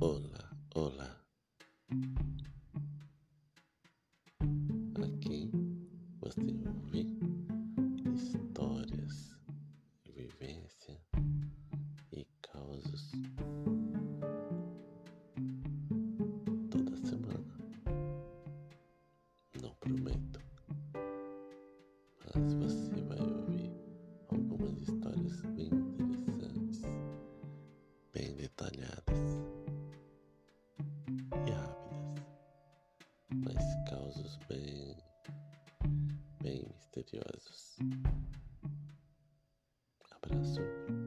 Olá, olá. Aqui você vai ouvir histórias, vivência e causas toda semana. Não prometo, mas você vai ouvir algumas histórias bem interessantes, bem detalhadas e rápidas, mas causos bem, bem misteriosos. Abraço.